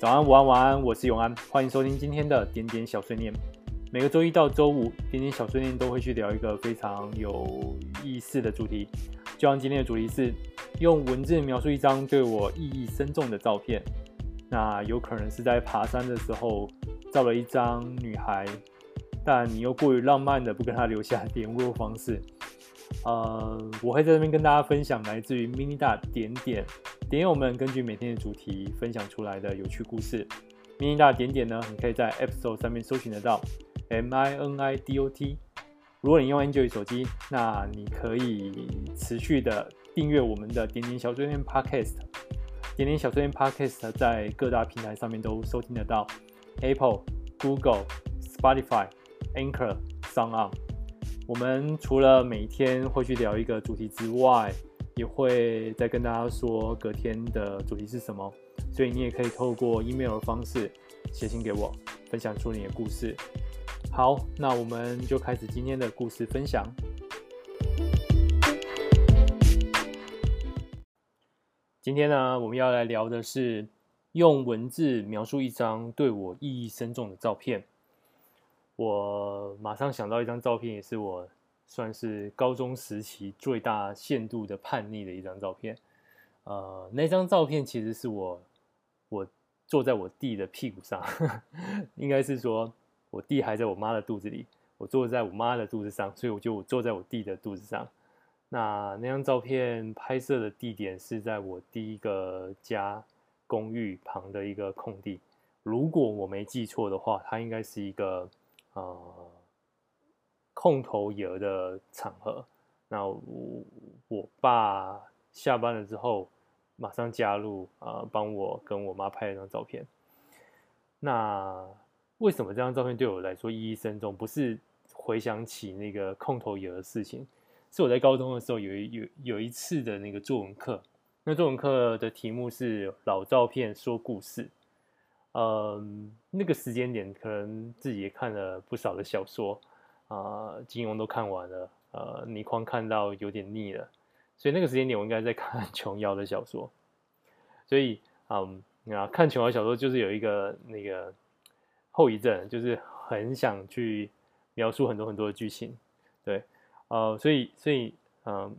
早安，午安，晚安，我是永安，欢迎收听今天的点点小碎念。每个周一到周五，点点小碎念都会去聊一个非常有意思的主题。就像今天的主题是用文字描述一张对我意义深重的照片。那有可能是在爬山的时候照了一张女孩，但你又过于浪漫的不跟她留下联络方式。呃，我会在这边跟大家分享来自于 Minida 点点点友们根据每天的主题分享出来的有趣故事。Minida 点点呢，你可以在 App Store 上面搜寻得到 M I N I D O T。如果你用 Android 手机，那你可以持续的订阅我们的点点小碎念 Podcast。点点小碎念 Podcast 在各大平台上面都收听得到，Apple、Google、Spotify、Anchor、SoundOn。我们除了每天会去聊一个主题之外，也会再跟大家说隔天的主题是什么。所以你也可以透过 email 的方式写信给我，分享出你的故事。好，那我们就开始今天的故事分享。今天呢，我们要来聊的是用文字描述一张对我意义深重的照片。我马上想到一张照片，也是我算是高中时期最大限度的叛逆的一张照片。呃，那张照片其实是我我坐在我弟的屁股上，应该是说我弟还在我妈的肚子里，我坐在我妈的肚子上，所以我就坐在我弟的肚子上。那那张照片拍摄的地点是在我第一个家公寓旁的一个空地，如果我没记错的话，它应该是一个。呃，空投爷的场合，那我我爸下班了之后，马上加入啊，帮、我跟我妈拍一张照片。那为什么这张照片对我来说意义深重？不是回想起那个空投爷的事情，是我在高中的时候有一有有一次的那个作文课，那作文课的题目是老照片说故事。嗯，那个时间点可能自己也看了不少的小说啊，金庸都看完了，呃，倪匡看到有点腻了，所以那个时间点我应该在看琼瑶的小说，所以嗯，啊，看琼瑶小说就是有一个那个后遗症，就是很想去描述很多很多的剧情，对，呃，所以所以嗯。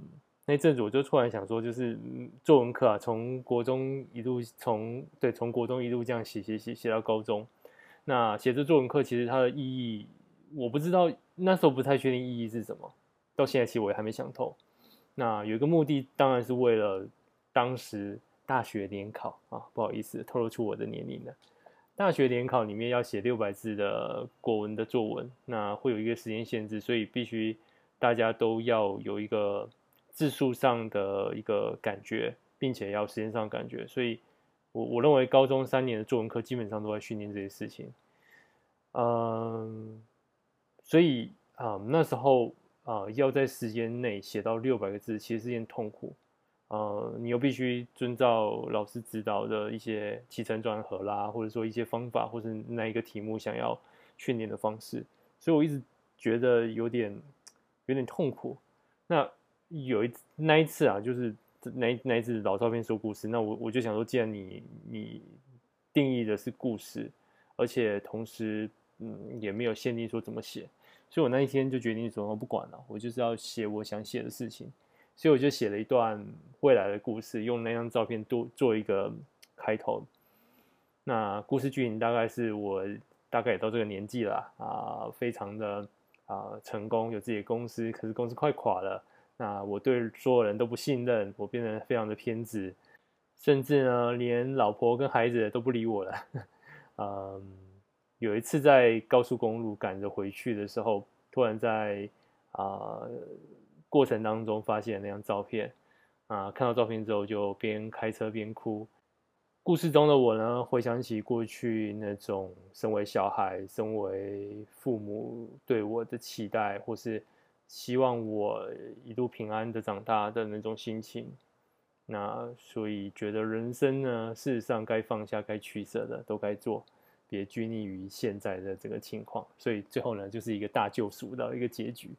那阵子我就突然想说，就是作文课啊，从国中一路从对从国中一路这样写写写写到高中。那写这作文课其实它的意义，我不知道那时候不太确定意义是什么，到现在其实我也还没想透。那有一个目的，当然是为了当时大学联考啊，不好意思透露出我的年龄了。大学联考里面要写六百字的国文的作文，那会有一个时间限制，所以必须大家都要有一个。字数上的一个感觉，并且要时间上的感觉，所以我我认为高中三年的作文课基本上都在训练这些事情。嗯，所以啊、那时候啊，要在时间内写到六百个字，其实是件痛苦。呃、你又必须遵照老师指导的一些起承转合啦，或者说一些方法，或者那一个题目想要训练的方式，所以我一直觉得有点有点痛苦。那有一那一次啊，就是那那一次老照片说故事，那我我就想说，既然你你定义的是故事，而且同时嗯也没有限定说怎么写，所以我那一天就决定说，我不管了，我就是要写我想写的事情，所以我就写了一段未来的故事，用那张照片做做一个开头。那故事剧情大概是我大概也到这个年纪了啊，非常的啊成功，有自己的公司，可是公司快垮了。那我对所有人都不信任，我变得非常的偏执，甚至呢，连老婆跟孩子都不理我了。嗯，有一次在高速公路赶着回去的时候，突然在啊、过程当中发现那张照片，啊、看到照片之后就边开车边哭。故事中的我呢，回想起过去那种身为小孩、身为父母对我的期待，或是。希望我一路平安的长大的那种心情，那所以觉得人生呢，事实上该放下、该取舍的都该做，别拘泥于现在的这个情况。所以最后呢，就是一个大救赎的一个结局。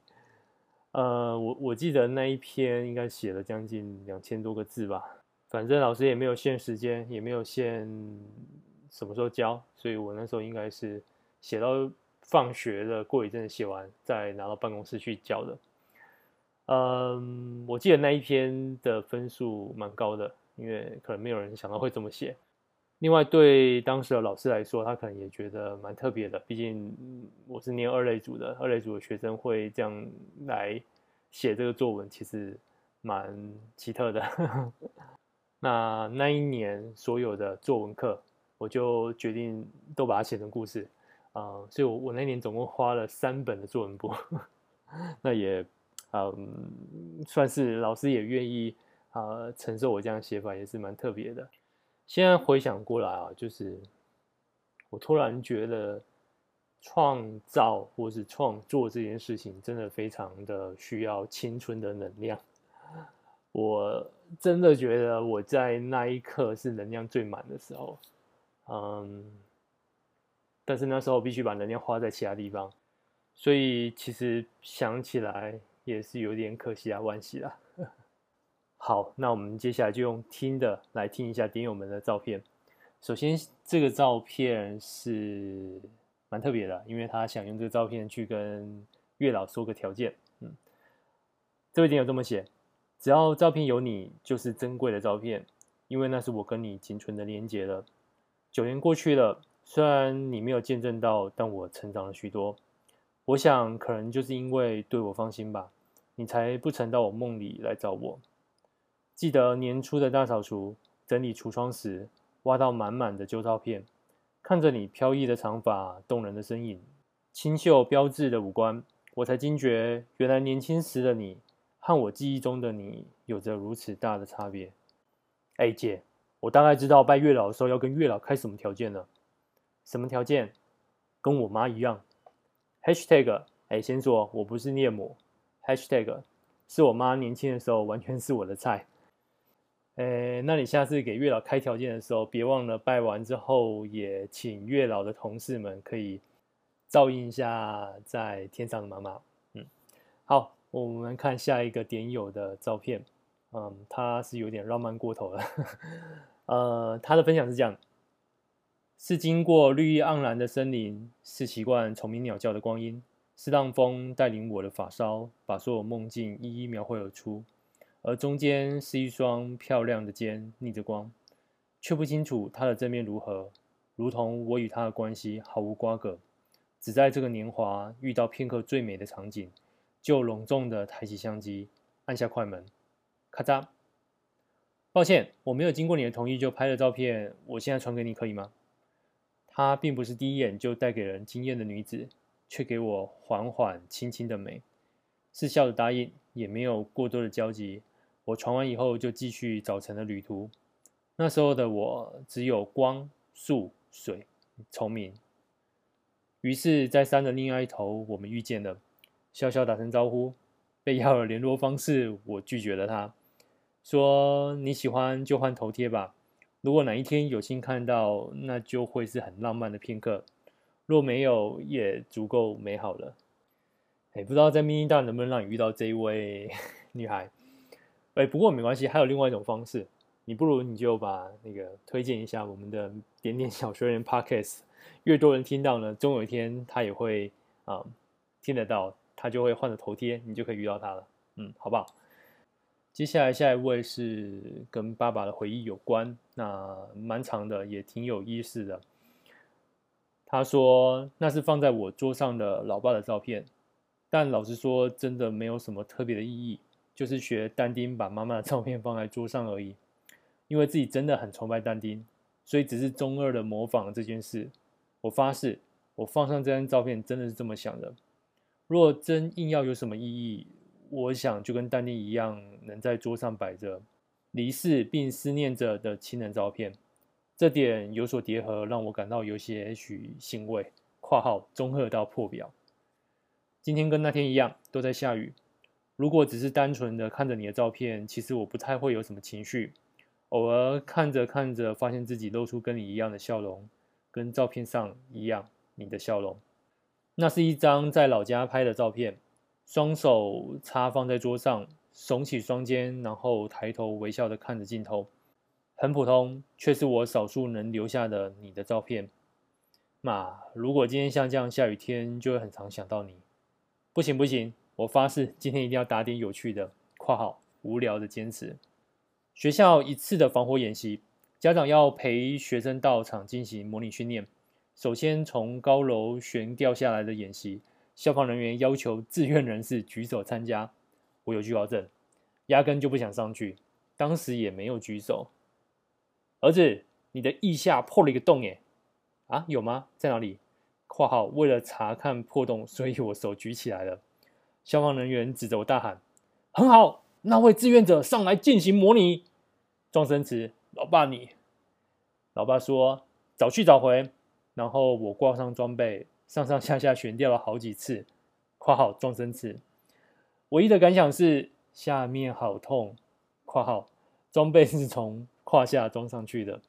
呃，我我记得那一篇应该写了将近两千多个字吧，反正老师也没有限时间，也没有限什么时候交，所以我那时候应该是写到放学的过一阵子写完，再拿到办公室去交的。嗯，我记得那一篇的分数蛮高的，因为可能没有人想到会这么写。另外，对当时的老师来说，他可能也觉得蛮特别的。毕竟我是念二类组的，二类组的学生会这样来写这个作文，其实蛮奇特的。那那一年所有的作文课，我就决定都把它写成故事、呃，所以我我那年总共花了三本的作文簿。那也嗯，算是老师也愿意啊、承受我这样写法，也是蛮特别的。现在回想过来啊，就是我突然觉得创造或是创作这件事情，真的非常的需要青春的能量。我真的觉得我在那一刻是能量最满的时候，嗯，但是那时候必须把能量花在其他地方，所以其实想起来也是有点可惜啊，惋惜啊。好，那我们接下来就用听的来听一下点友们的照片。首先，这个照片是蛮特别的，因为他想用这个照片去跟月老说个条件。嗯，这位点友这么写：只要照片有你，就是珍贵的照片，因为那是我跟你仅存的连结了。九年过去了，虽然你没有见证到，但我成长了许多。我想，可能就是因为对我放心吧，你才不曾到我梦里来找我。记得年初的大扫除，整理橱窗时，挖到满满的旧照片，看着你飘逸的长发、动人的身影、清秀标致的五官，我才惊觉，原来年轻时的你和我记忆中的你有着如此大的差别。哎，姐，我大概知道拜月老的时候要跟月老开什么条件了。什么条件？跟我妈一样。Hashtag，哎，先说我不是孽魔。Hashtag，是我妈年轻的时候完全是我的菜。诶，那你下次给月老开条件的时候，别忘了拜完之后，也请月老的同事们可以照应一下在天上的妈妈。嗯，好，我们看下一个点友的照片。嗯，他是有点浪漫过头了。呃，他的分享是这样：是经过绿意盎然的森林，是习惯虫鸣鸟叫的光阴，是浪风带领我的发梢，把所有梦境一一描绘而出。而中间是一双漂亮的肩，逆着光，却不清楚它的正面如何，如同我与它的关系毫无瓜葛，只在这个年华遇到片刻最美的场景，就隆重的抬起相机，按下快门，咔嚓。抱歉，我没有经过你的同意就拍了照片，我现在传给你可以吗？她并不是第一眼就带给人惊艳的女子，却给我缓缓轻轻的美，是笑着答应，也没有过多的交集。我传完以后就继续早晨的旅途。那时候的我只有光、树、水、虫鸣。于是，在山的另外一头，我们遇见了，笑笑打声招呼。被要了联络方式，我拒绝了他，说：“你喜欢就换头贴吧。如果哪一天有幸看到，那就会是很浪漫的片刻；若没有，也足够美好了。”哎，不知道在密林大能不能让你遇到这一位 女孩。哎，不过没关系，还有另外一种方式，你不如你就把那个推荐一下我们的点点小学人 Podcast，越多人听到呢，终有一天他也会啊、听得到，他就会换了头贴，你就可以遇到他了，嗯，好不好？接下来下一位是跟爸爸的回忆有关，那蛮长的，也挺有意思的。他说那是放在我桌上的老爸的照片，但老实说，真的没有什么特别的意义。就是学但丁把妈妈的照片放在桌上而已，因为自己真的很崇拜但丁，所以只是中二的模仿这件事。我发誓，我放上这张照片真的是这么想的。若真硬要有什么意义，我想就跟丹尼一样，能在桌上摆着离世并思念着的亲人照片。这点有所叠合，让我感到有些许欣慰。括号中二到破表。今天跟那天一样，都在下雨。如果只是单纯的看着你的照片，其实我不太会有什么情绪。偶尔看着看着，发现自己露出跟你一样的笑容，跟照片上一样，你的笑容。那是一张在老家拍的照片，双手插放在桌上，耸起双肩，然后抬头微笑的看着镜头，很普通，却是我少数能留下的你的照片。妈，如果今天像这样下雨天，就会很常想到你。不行不行，我发誓今天一定要打点有趣的（括号无聊的坚持）。学校一次的防火演习，家长要陪学生到场进行模拟训练。首先从高楼悬吊下来的演习，消防人员要求自愿人士举手参加。我有惧高症，压根就不想上去，当时也没有举手。儿子，你的腋下破了一个洞耶！啊，有吗？在哪里？括号为了查看破洞，所以我手举起来了。消防人员指着我大喊：“很好，那位志愿者上来进行模拟。”状声词：“老爸你。”老爸说：“早去早回。”然后我挂上装备，上上下下悬吊了好几次。括号状声词：“唯一的感想是下面好痛。”括号装备是从胯下装上去的。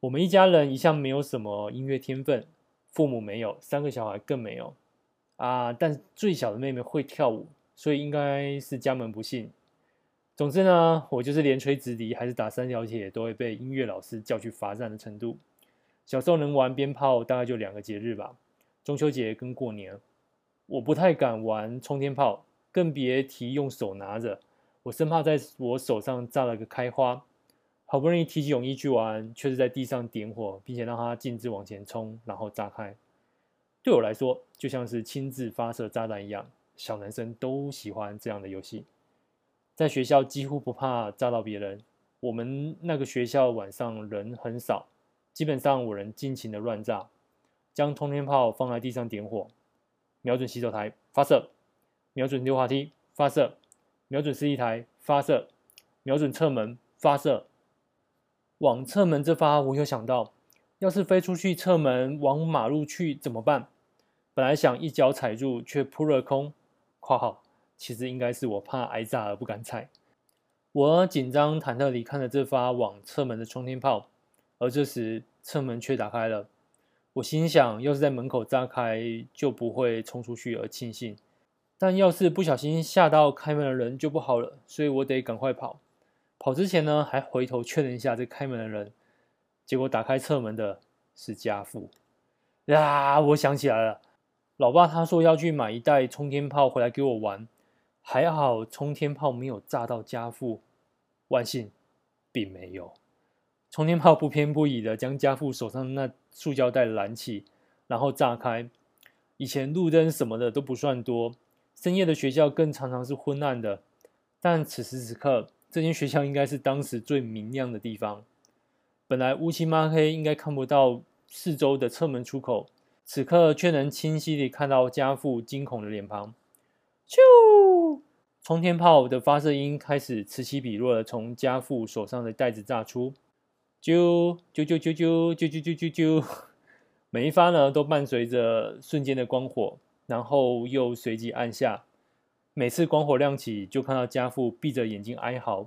我们一家人一向没有什么音乐天分。父母没有，三个小孩更没有啊！但最小的妹妹会跳舞，所以应该是家门不幸。总之呢，我就是连吹直笛还是打三角铁都会被音乐老师叫去罚站的程度。小时候能玩鞭炮，大概就两个节日吧，中秋节跟过年。我不太敢玩冲天炮，更别提用手拿着，我生怕在我手上炸了个开花。好不容易提起勇气去玩，却是在地上点火，并且让它径直往前冲，然后炸开。对我来说，就像是亲自发射炸弹一样。小男生都喜欢这样的游戏。在学校几乎不怕炸到别人。我们那个学校晚上人很少，基本上我能尽情的乱炸，将冲天炮放在地上点火，瞄准洗手台发射，瞄准溜滑梯发射，瞄准司仪台发射，瞄准侧门发射。往侧门这发，我有想到，要是飞出去侧门往马路去怎么办？本来想一脚踩住，却扑了空。括号，其实应该是我怕挨炸而不敢踩。我紧张忐忑地看着这发往侧门的冲天炮，而这时侧门却打开了。我心想，要是在门口炸开，就不会冲出去而庆幸；但要是不小心吓到开门的人，就不好了，所以我得赶快跑。跑之前呢，还回头确认一下这开门的人，结果打开侧门的是家父。呀，我想起来了，老爸他说要去买一袋冲天炮回来给我玩，还好冲天炮没有炸到家父，万幸，并没有。冲天炮不偏不倚的将家父手上那塑胶袋拦起，然后炸开。以前路灯什么的都不算多，深夜的学校更常常是昏暗的，但此时此刻。这间学校应该是当时最明亮的地方。本来乌漆嘛黑，应该看不到四周的侧门出口，此刻却能清晰地看到家父惊恐的脸庞。咻！冲天炮的发射音开始此起彼落的从家父手上的袋子炸出。啾啾啾啾啾啾啾啾啾啾！每一发呢，都伴随着瞬间的光火，然后又随即按下。每次光火亮起，就看到家父闭着眼睛哀嚎，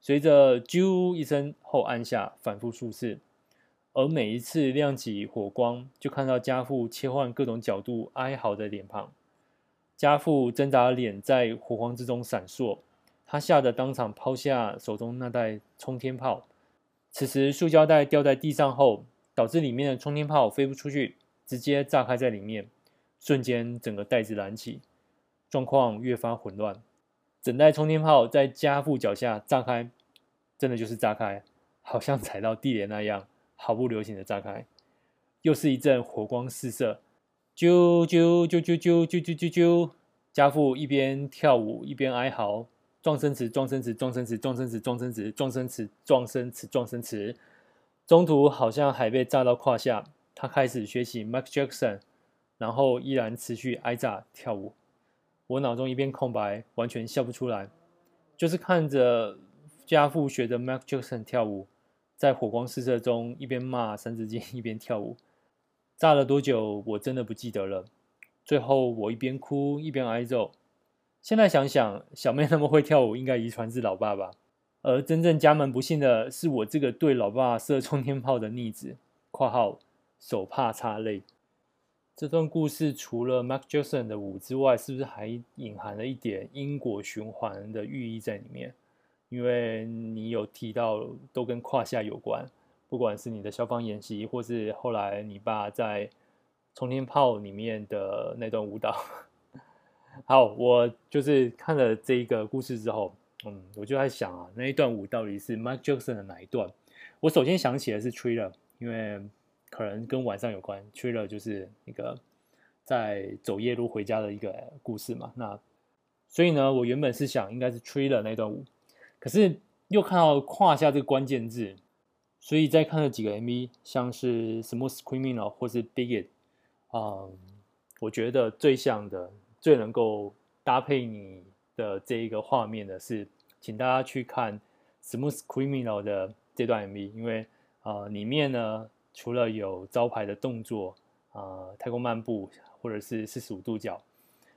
随着“啾”一声后按下，反复数次。而每一次亮起火光，就看到家父切换各种角度哀嚎的脸庞。家父挣扎的脸在火光之中闪烁，他吓得当场抛下手中那袋冲天炮。此时塑胶袋掉在地上后，导致里面的冲天炮飞不出去，直接炸开在里面，瞬间整个袋子燃起。状况越发混乱，整袋冲天炮在家父脚下炸开，真的就是炸开，好像踩到地雷那样，毫不留情的炸开。又是一阵火光四射，啾啾啾啾啾啾啾啾啾！家父一边跳舞一边哀嚎，撞生词，撞生词，撞生词，撞生词，撞生词，撞生词，撞生词，撞生词。中途好像还被炸到胯下，他开始学习 Mike Jackson，然后依然持续挨炸跳舞。我脑中一片空白，完全笑不出来，就是看着家父学着 Mike Jackson 跳舞，在火光四射中一边骂三字经一边跳舞。炸了多久，我真的不记得了。最后我一边哭一边挨揍。现在想想，小妹那么会跳舞，应该遗传自老爸吧。而真正家门不幸的是我这个对老爸 射冲天炮的逆子（括号手帕擦泪）。这段故事除了 Michael Jackson 的舞之外，是不是还隐含了一点因果循环的寓意在里面？因为你有提到都跟胯下有关，不管是你的消防演习，或是后来你爸在冲天炮里面的那段舞蹈。好，我就是看了这一个故事之后，嗯，我就在想啊，那一段舞到底是 Mike Jackson 的哪一段？我首先想起的是 Thriller，因为可能跟晚上有关。Thriller 就是那个在走夜路回家的一个故事嘛。那所以呢，我原本是想应该是 Thriller 那段舞。可是又看到胯下这个关键字，所以再看了几个 MV，像是 Smooth Criminal 或是 Big It 嗯，我觉得最像的、最能够搭配你的这一个画面的是，请大家去看 Smooth Criminal 的这段 MV，因为啊、呃，里面呢除了有招牌的动作啊、太空漫步或者是四十五度角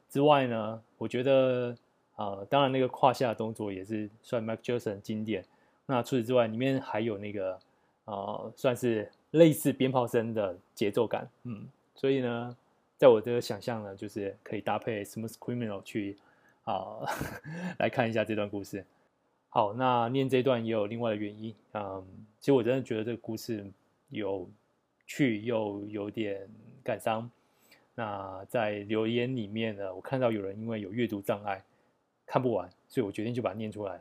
之外呢，我觉得。啊、呃，当然那个胯下的动作也是算 Mike Jackson 经典。那除此之外，里面还有那个啊、算是类似鞭炮声的节奏感。嗯，所以呢，在我的想象呢，就是可以搭配 Smooth Criminal 去啊、来看一下这段故事。好，那念这段也有另外的原因。嗯，其实我真的觉得这个故事有趣又有点感伤。那在留言里面呢，我看到有人因为有阅读障碍。看不完，所以我决定就把它念出来。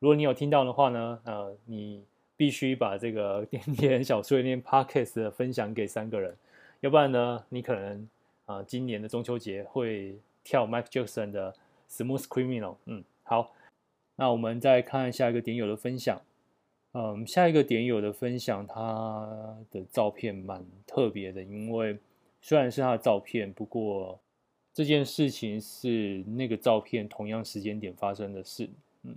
如果你有听到的话呢，呃，你必须把这个 点点小碎念 Podcast 分享给三个人，要不然呢，你可能啊、今年的中秋节会跳 Mike Jackson 的 Smooth Criminal。嗯，好，那我们再看下一个点友的分享。嗯，下一个点友的分享，他的照片蛮特别的，因为虽然是他的照片，不过。这件事情是那个照片同样时间点发生的事。嗯，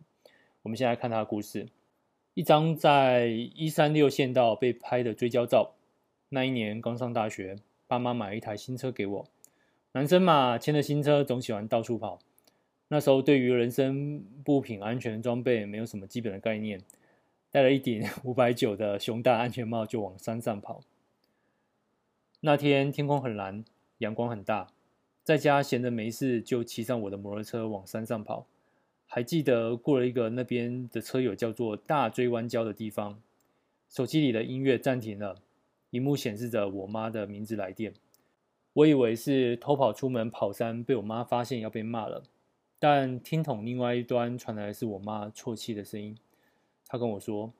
我们先来看他的故事。一张在一三六县道被拍的追焦照。那一年刚上大学，爸妈买一台新车给我。男生嘛，牵着新车总喜欢到处跑。那时候对于人身物品安全装备没有什么基本的概念，戴了一顶 五百九的熊大安全帽就往山上跑。那天天空很蓝，阳光很大。在家闲着没事，就骑上我的摩托车往山上跑。还记得过了一个那边的车友叫做大锥湾礁的地方，手机里的音乐暂停了，荧幕显示着我妈的名字来电。我以为是偷跑出门跑山被我妈发现要被骂了，但听筒另外一端传来是我妈啜泣的声音。她跟我说，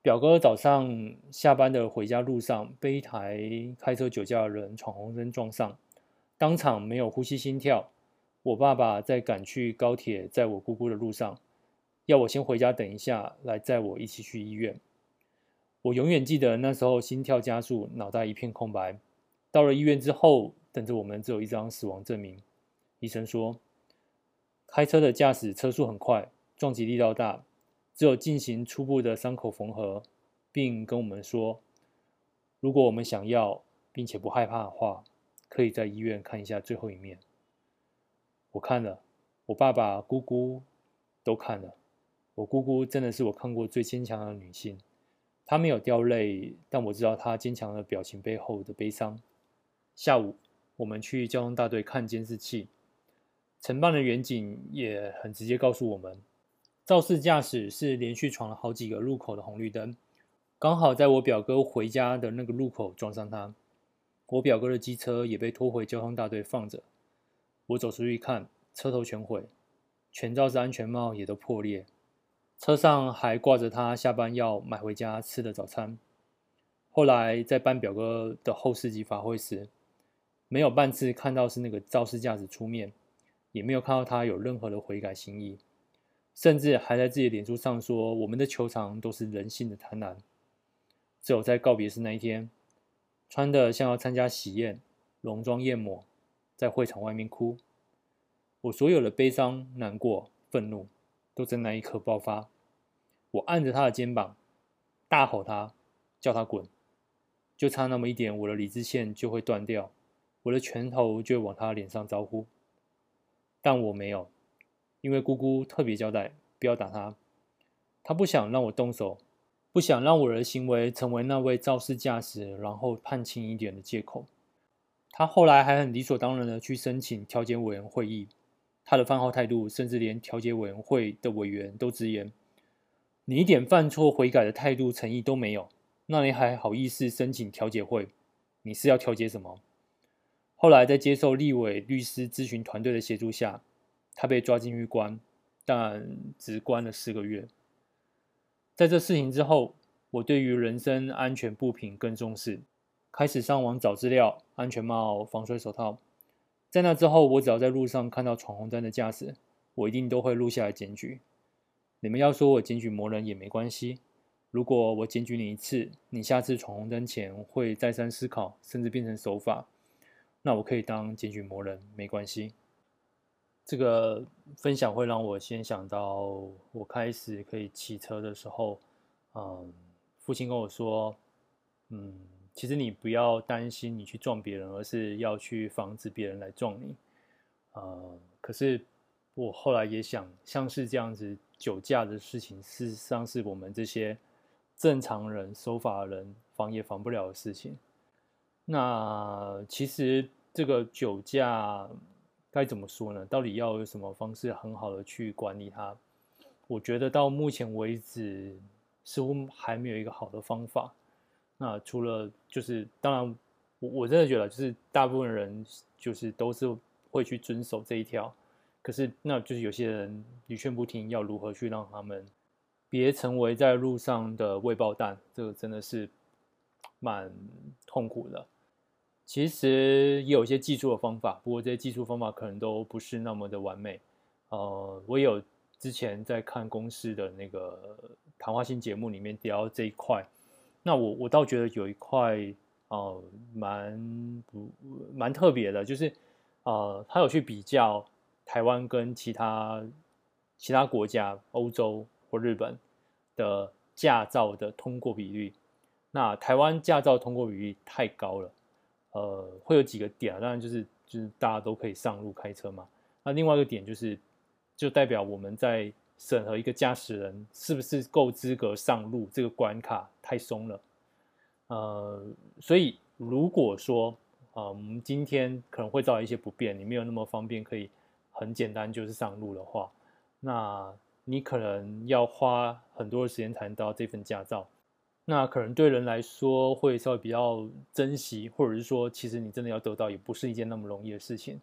表哥早上下班的回家路上被一台开车酒驾的人闯红灯撞上。当场没有呼吸心跳，我爸爸在赶去高铁载我姑姑的路上，要我先回家等一下，来载我一起去医院。我永远记得那时候心跳加速，脑袋一片空白。到了医院之后，等着我们只有一张死亡证明。医生说，开车的驾驶车速很快，撞击力道大，只有进行初步的伤口缝合，并跟我们说，如果我们想要并且不害怕的话。可以在医院看一下最后一面。我看了，我爸爸、姑姑都看了。我姑姑真的是我看过最坚强的女性，她没有掉泪，但我知道她坚强的表情背后的悲伤。下午，我们去交通大队看监视器，承办的员警也很直接告诉我们，肇事驾驶是连续闯了好几个路口的红绿灯，刚好在我表哥回家的那个路口撞上他。我表哥的机车也被拖回交通大队放着。我走出去一看，车头全毁，全罩式安全帽也都破裂，车上还挂着他下班要买回家吃的早餐。后来在办表哥的后事及法会时，没有半次看到是那个肇事驾驶出面，也没有看到他有任何的悔改心意，甚至还在自己脸书上说：“我们的球场都是人性的贪婪。”只有在告别式那一天。穿的像要参加喜宴，浓妆艳抹，在会场外面哭。我所有的悲伤、难过、愤怒，都在那一刻爆发。我按着他的肩膀，大吼他，叫他滚，就差那么一点，我的理智线就会断掉，我的拳头就往他脸上招呼。但我没有，因为姑姑特别交代，不要打他，他不想让我动手。不想让我的行为成为那位肇事驾驶，然后判轻一点的借口。他后来还很理所当然的去申请调解委员会议，他的饭后态度甚至连调解委员会的委员都直言：你一点犯错悔改的态度诚意都没有，那你还好意思申请调解会？你是要调解什么？后来在接受立委律师咨询团队的协助下，他被抓进去关，但只关了四个月。在这事情之后，我对于人身安全不平更重视，开始上网找资料，安全帽、防水手套。在那之后，我只要在路上看到闯红灯的驾驶，我一定都会录下来检举。你们要说我检举魔人也没关系。如果我检举你一次，你下次闯红灯前会再三思考，甚至变成守法，那我可以当检举魔人，没关系。这个分享会让我先想到，我开始可以骑车的时候，嗯，父亲跟我说，嗯，其实你不要担心你去撞别人，而是要去防止别人来撞你。呃，可是我后来也想，像是这样子。酒驾的事情，事实上是我们这些正常人、守法人防也防不了的事情。那其实这个酒驾该怎么说呢？到底要有什么方式很好的去管理它？我觉得到目前为止，似乎还没有一个好的方法。那除了就是，当然我我真的觉得，就是大部分人就是都是会去遵守这一条。可是，那就是有些人屡劝不听，要如何去让他们别成为在路上的未爆弹？这个真的是蛮痛苦的。其实也有一些技术的方法，不过这些技术方法可能都不是那么的完美。呃，我有之前在看公司的那个谈话性节目里面聊这一块，那我我倒觉得有一块呃蛮不蛮特别的，就是呃他有去比较。台湾跟其他其他国家，欧洲或日本的驾照的通过比率，那台湾驾照通过比率太高了，呃，会有几个点啊，当然就是就是大家都可以上路开车嘛。那另外一个点就是，就代表我们在审核一个驾驶人是不是够资格上路这个关卡太松了，呃，所以如果说啊，我们今天可能会造成一些不便，你没有那么方便可以。很简单，就是上路的话，那你可能要花很多的时间才能得到这份驾照。那可能对人来说会稍微比较珍惜，或者是说，其实你真的要得到，也不是一件那么容易的事情。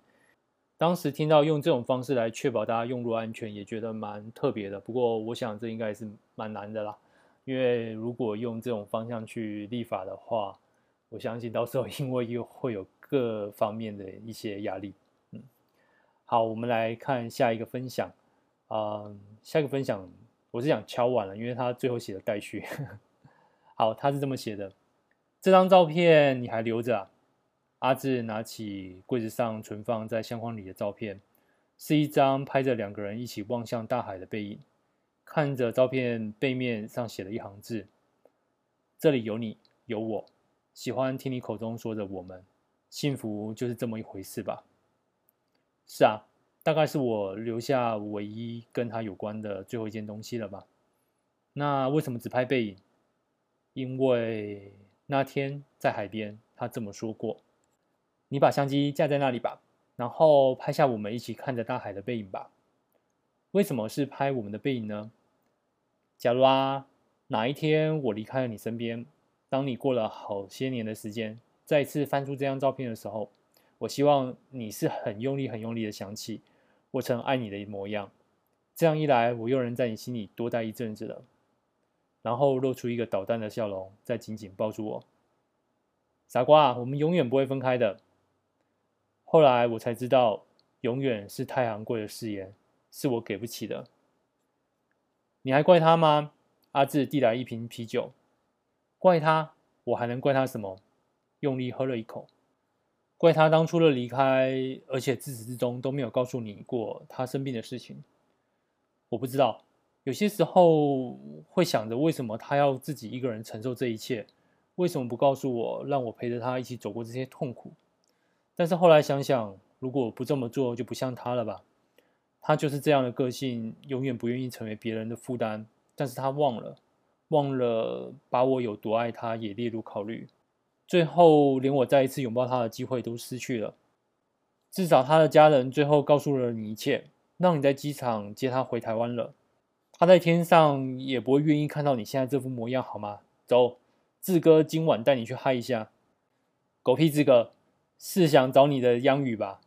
当时听到用这种方式来确保大家用路安全，也觉得蛮特别的。不过，我想这应该是蛮难的啦，因为如果用这种方向去立法的话，我相信到时候因为又会有各方面的一些压力。嗯好，我们来看下一个分享。啊、嗯，下一个分享我是想敲碗了，因为他最后写的待续。好，他是这么写的：这张照片你还留着啊？阿志拿起柜子上存放在相框里的照片，是一张拍着两个人一起望向大海的背影。看着照片背面上写了一行字：这里有你，有我，喜欢听你口中说着我们，幸福就是这么一回事吧。是啊，大概是我留下唯一跟他有关的最后一件东西了吧？那为什么只拍背影？因为那天在海边，他这么说过：“你把相机架在那里吧，然后拍下我们一起看着大海的背影吧。”为什么是拍我们的背影呢？假如啊，哪一天我离开了你身边，当你过了好些年的时间，再次翻出这张照片的时候。我希望你是很用力、很用力的想起我曾爱你的模样，这样一来，我又能在你心里多待一阵子了。然后露出一个捣蛋的笑容，再紧紧抱住我。傻瓜，我们永远不会分开的。后来我才知道，永远是太昂贵的誓言，是我给不起的。你还怪他吗？阿志递来一瓶啤酒。怪他？我还能怪他什么？用力喝了一口。怪他当初的离开，而且自始至终都没有告诉你过他生病的事情。我不知道，有些时候会想着为什么他要自己一个人承受这一切，为什么不告诉我，让我陪着他一起走过这些痛苦？但是后来想想，如果不这么做，就不像他了吧？他就是这样的个性，永远不愿意成为别人的负担。但是他忘了，忘了把我有多爱他也列入考虑。最后，连我再一次拥抱他的机会都失去了。至少他的家人最后告诉了你一切，让你在机场接他回台湾了。他在天上也不会愿意看到你现在这副模样，好吗？走，志哥今晚带你去嗨一下。狗屁志哥，是想找你的央语吧？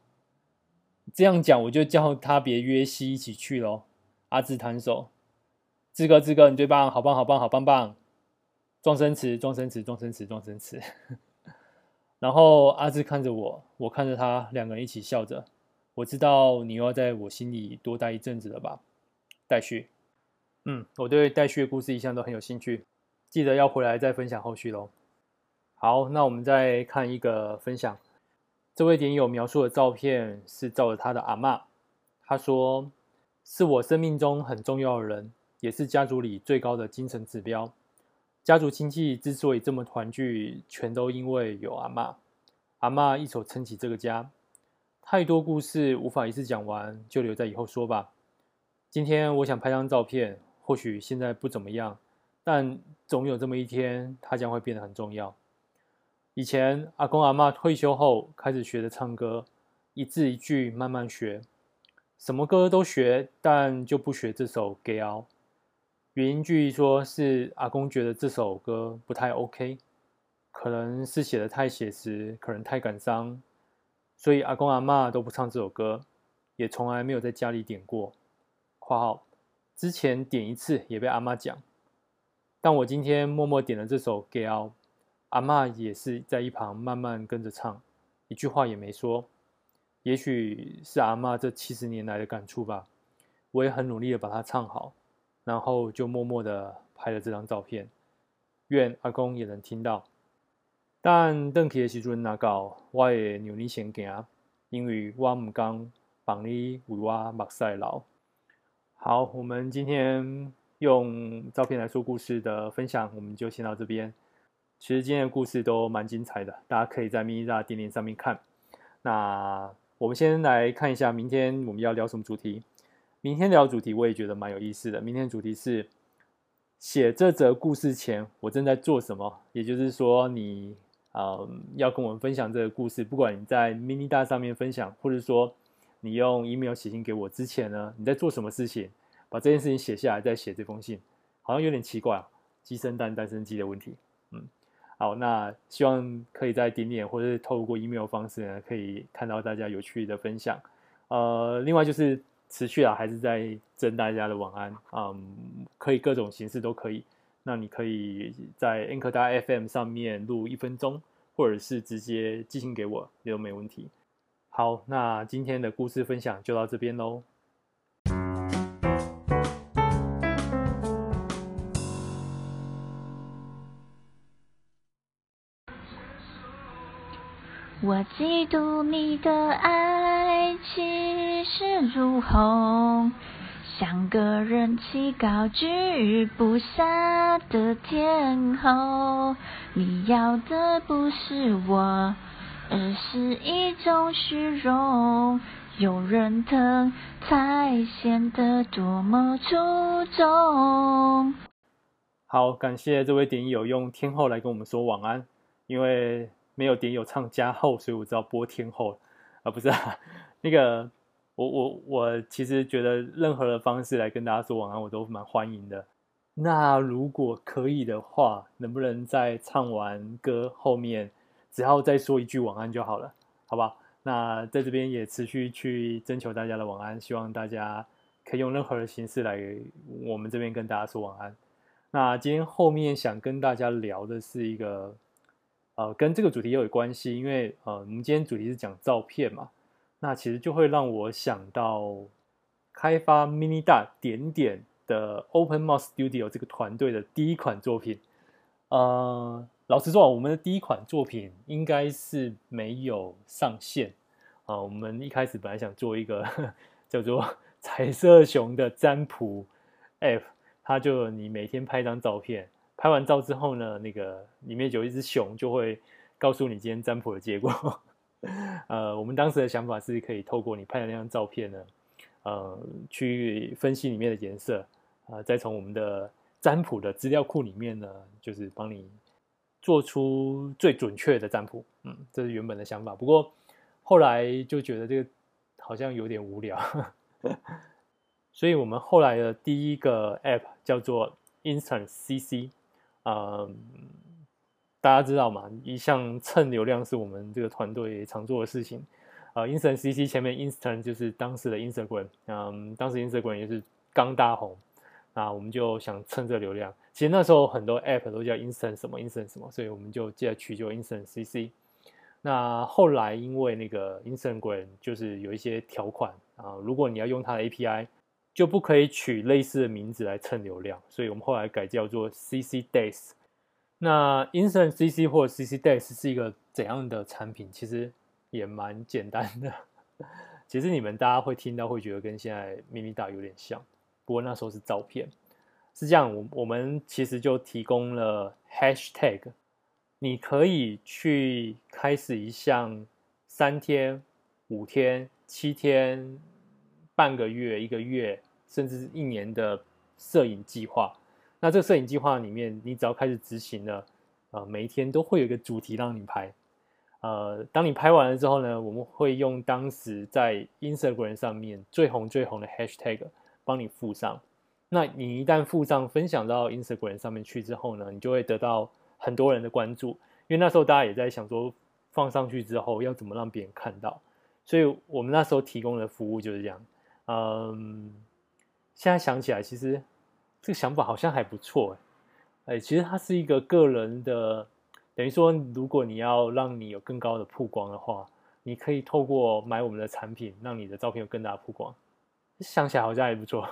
这样讲，我就叫他别约西一起去喽。阿志弹手，志哥志哥，你最棒，好棒好棒好棒棒！装声词装声词装声词装声词。然后阿志看着我，我看着他，两个人一起笑着。我知道你又要在我心里多待一阵子了吧？待续。嗯，我对待续的故事一向都很有兴趣，记得要回来再分享后续喽。好，那我们再看一个分享。这位点友描述的照片是照着他的阿妈。他说：“是我生命中很重要的人，也是家族里最高的精神指标。家族亲戚之所以这么团聚，全都因为有阿妈。阿妈一手撑起这个家。太多故事无法一次讲完，就留在以后说吧。今天我想拍张照片，或许现在不怎么样，但总有这么一天，它将会变得很重要。”以前阿公阿嬷退休后开始学着唱歌，一字一句慢慢学，什么歌都学，但就不学这首《给熬》。原因据说是阿公觉得这首歌不太 OK，可能是写的太写实，可能太感伤，所以阿公阿嬷都不唱这首歌，也从来没有在家里点过。（括号之前点一次也被阿妈讲，但我今天默默点了这首《给熬》。阿嬷也是在一旁慢慢跟着唱，一句话也没说。也许是阿嬷这七十年来的感触吧。我也很努力的把它唱好，然后就默默的拍了这张照片。愿阿公也能听到。但邓启的时阵哪搞，我也努力先行，因为我唔敢帮你为我目屎流。好，我们今天用照片来说故事的分享，我们就先到这边。其实今天的故事都蛮精彩的，大家可以在 MINITAR 点点上面看。那我们先来看一下明天我们要聊什么主题。明天聊主题我也觉得蛮有意思的。明天主题是写这则故事前我正在做什么，也就是说你呃要跟我们分享这个故事，不管你在 MINITAR 上面分享，或者说你用 email 写信给我之前呢，你在做什么事情？把这件事情写下来再写这封信，好像有点奇怪啊，鸡生蛋，蛋生鸡的问题，嗯。好，那希望可以在点点或者是透过 email 方式呢，可以看到大家有趣的分享。呃，另外就是持续啊，还是在征大家的晚安，嗯，可以各种形式都可以。那你可以在 Anchor FM 上面录一分钟，或者是直接寄信给我，也都没问题。好，那今天的故事分享就到这边喽。我嫉妒你的爱气势如虹，像个人气高居不下的天后。你要的不是我，而是一种虚荣。有人疼才显得多么出众。好，感谢这位点友用天后来跟我们说晚安，因为。没有点有唱加后，所以我知道播天后啊，不是啊，那个我我我其实觉得任何的方式来跟大家说晚安，我都蛮欢迎的。那如果可以的话，能不能在唱完歌后面，只要再说一句晚安就好了，好吧？那在这边也持续去征求大家的晚安，希望大家可以用任何的形式来我们这边跟大家说晚安。那今天后面想跟大家聊的是一个。呃，跟这个主题又有关系，因为呃，我们今天主题是讲照片嘛，那其实就会让我想到开发 Mini 大点点的 Open Mouth Studio 这个团队的第一款作品。呃，老实说啊，我们的第一款作品应该是没有上线啊，我们一开始本来想做一个 叫做彩色熊的占卜 App，它就你每天拍一张照片。拍完照之后呢，那个里面有一只熊，就会告诉你今天占卜的结果。呃，我们当时的想法是可以透过你拍的那张照片呢，呃，去分析里面的颜色，呃，再从我们的占卜的资料库里面呢，就是帮你做出最准确的占卜。嗯，这是原本的想法。不过后来就觉得这个好像有点无聊。所以我们后来的第一个 App 叫做 Instant CC，嗯，大家知道吗？一向蹭流量是我们这个团队常做的事情。呃，Instant CC 前面 Instant 就是当时的 Instagram，嗯，当时 Instagram 也是刚大红，那我们就想蹭这流量。其实那时候很多 App 都叫 Instant 什么 Instant 什么，所以我们就记得取就 Instant CC。那后来因为那个 Instagram 就是有一些条款啊，如果你要用它的 API，就不可以取类似的名字来蹭流量，所以我们后来改叫做 CC Days。那 Instant CC 或者 CC Days 是一个怎样的产品？其实也蛮简单的。其实你们大家会听到会觉得跟现在咪咪大有点像，不过那时候是照片。是这样，我我们其实就提供了 Hashtag。你可以去开始一项三天、五天、七天、半个月、一个月，甚至是一年的摄影计划。那这个摄影计划里面，你只要开始执行了，呃，每一天都会有一个主题让你拍。呃，当你拍完了之后呢，我们会用当时在 Instagram 上面最红最红的 Hashtag 帮你附上。那你一旦附上分享到 Instagram 上面去之后呢，你就会得到。很多人的关注，因为那时候大家也在想说，放上去之后要怎么让别人看到，所以我们那时候提供的服务就是这样。嗯，现在想起来，其实这个想法好像还不错哎。其实它是一个个人的，等于说，如果你要让你有更高的曝光的话，你可以透过买我们的产品，让你的照片有更大的曝光。想起来好像还不错。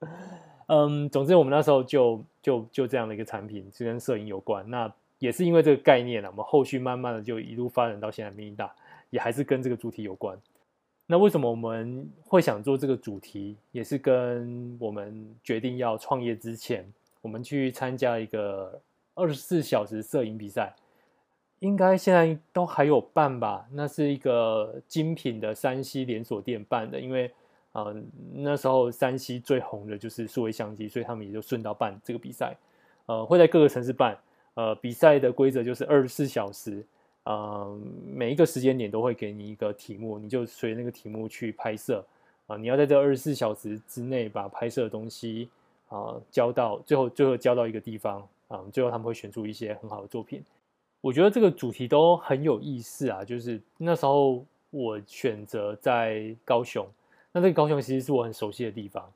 嗯，总之我们那时候就就就这样的一个产品，是跟摄影有关。那也是因为这个概念啊，我们后续慢慢的就一路发展到现在 mini 大，也还是跟这个主题有关。那为什么我们会想做这个主题，也是跟我们决定要创业之前，我们去参加一个二十四小时摄影比赛，应该现在都还有办吧？那是一个精品的山西连锁店办的，因为。啊、那时候山西最红的就是数位相机，所以他们也就顺道办这个比赛。呃，会在各个城市办。呃，比赛的规则就是二十四小时，呃，每一个时间点都会给你一个题目，你就随那个题目去拍摄。啊、你要在这二十四小时之内把拍摄的东西啊、交到最后，最后交到一个地方啊、最后他们会选出一些很好的作品。我觉得这个主题都很有意思啊，就是那时候我选择在高雄。那这个高雄其实是我很熟悉的地方，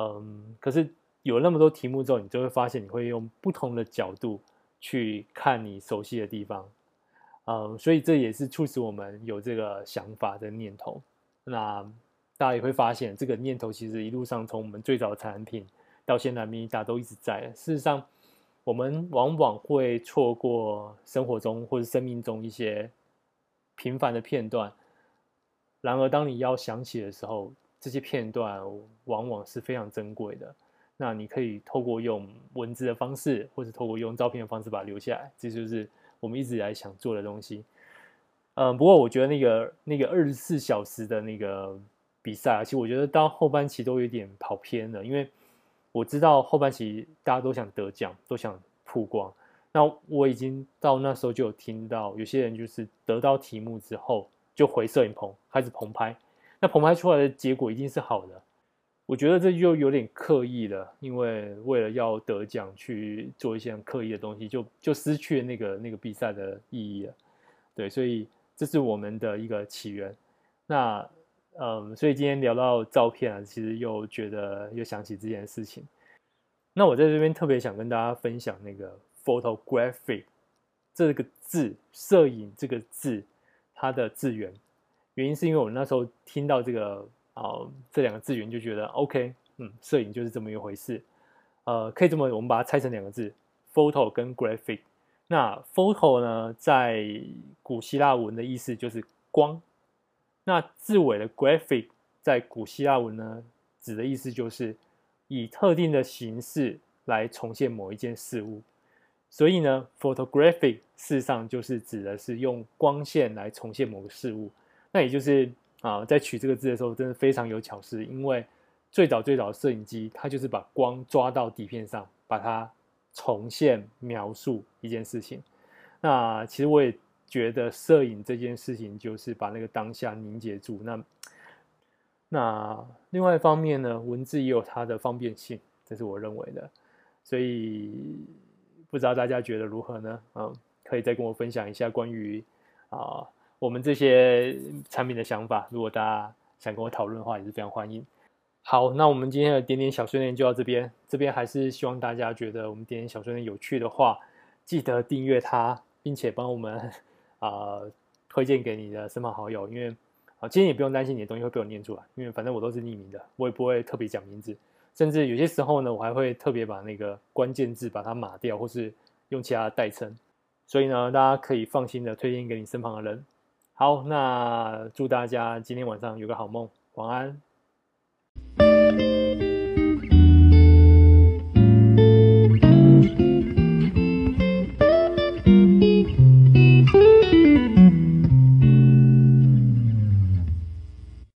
嗯，可是有那么多题目之后，你就会发现你会用不同的角度去看你熟悉的地方，嗯，所以这也是促使我们有这个想法的念头。那大家也会发现，这个念头其实一路上从我们最早的产品到现在咪咪达都一直在。事实上，我们往往会错过生活中或者生命中一些平凡的片段。然而，当你要想起的时候，这些片段往往是非常珍贵的。那你可以透过用文字的方式，或者透过用照片的方式把它留下来。这就是我们一直以来想做的东西。嗯，不过我觉得那个那个二十四小时的那个比赛啊，其实我觉得到后半期都有点跑偏了，因为我知道后半期大家都想得奖，都想曝光。那我已经到那时候就有听到有些人就是得到题目之后。就回摄影棚开始棚拍，那棚拍出来的结果一定是好的。我觉得这就有点刻意了，因为为了要得奖去做一些很刻意的东西，就就失去了那个那个比赛的意义了。对，所以这是我们的一个起源。那嗯，所以今天聊到照片啊，其实又觉得又想起这件事情。那我在这边特别想跟大家分享那个 photographic 这个字，摄影这个字。它的字源，原因是因为我那时候听到这个啊、呃、这两个字源就觉得 OK，嗯，摄影就是这么一回事，呃，可以这么我们把它拆成两个字，photo 跟 graphic。那 photo 呢，在古希腊文的意思就是光，那字尾的 graphic 在古希腊文呢，指的意思就是以特定的形式来重现某一件事物。所以呢，photographic 事实上就是指的是用光线来重现某个事物。那也就是啊，在取这个字的时候，真的非常有巧思。因为最早最早的摄影机，它就是把光抓到底片上，把它重现描述一件事情。那其实我也觉得，摄影这件事情就是把那个当下凝结住。那那另外一方面呢，文字也有它的方便性，这是我认为的。所以不知道大家觉得如何呢？嗯，可以再跟我分享一下关于啊我们这些产品的想法。如果大家想跟我讨论的话，也是非常欢迎。好，那我们今天的点点小训练就到这边。这边还是希望大家觉得我们点点小训练有趣的话，记得订阅它，并且帮我们 啊、推荐给你的身旁好友，因为啊。今天也不用担心你的东西会被我念出来，因为反正我都是匿名的，我也不会特别讲名字，甚至有些时候呢，我还会特别把那个关键字把它码掉，或是用其他的代称。所以呢，大家可以放心的推荐给你身旁的人。好，那祝大家今天晚上有个好梦，晚安。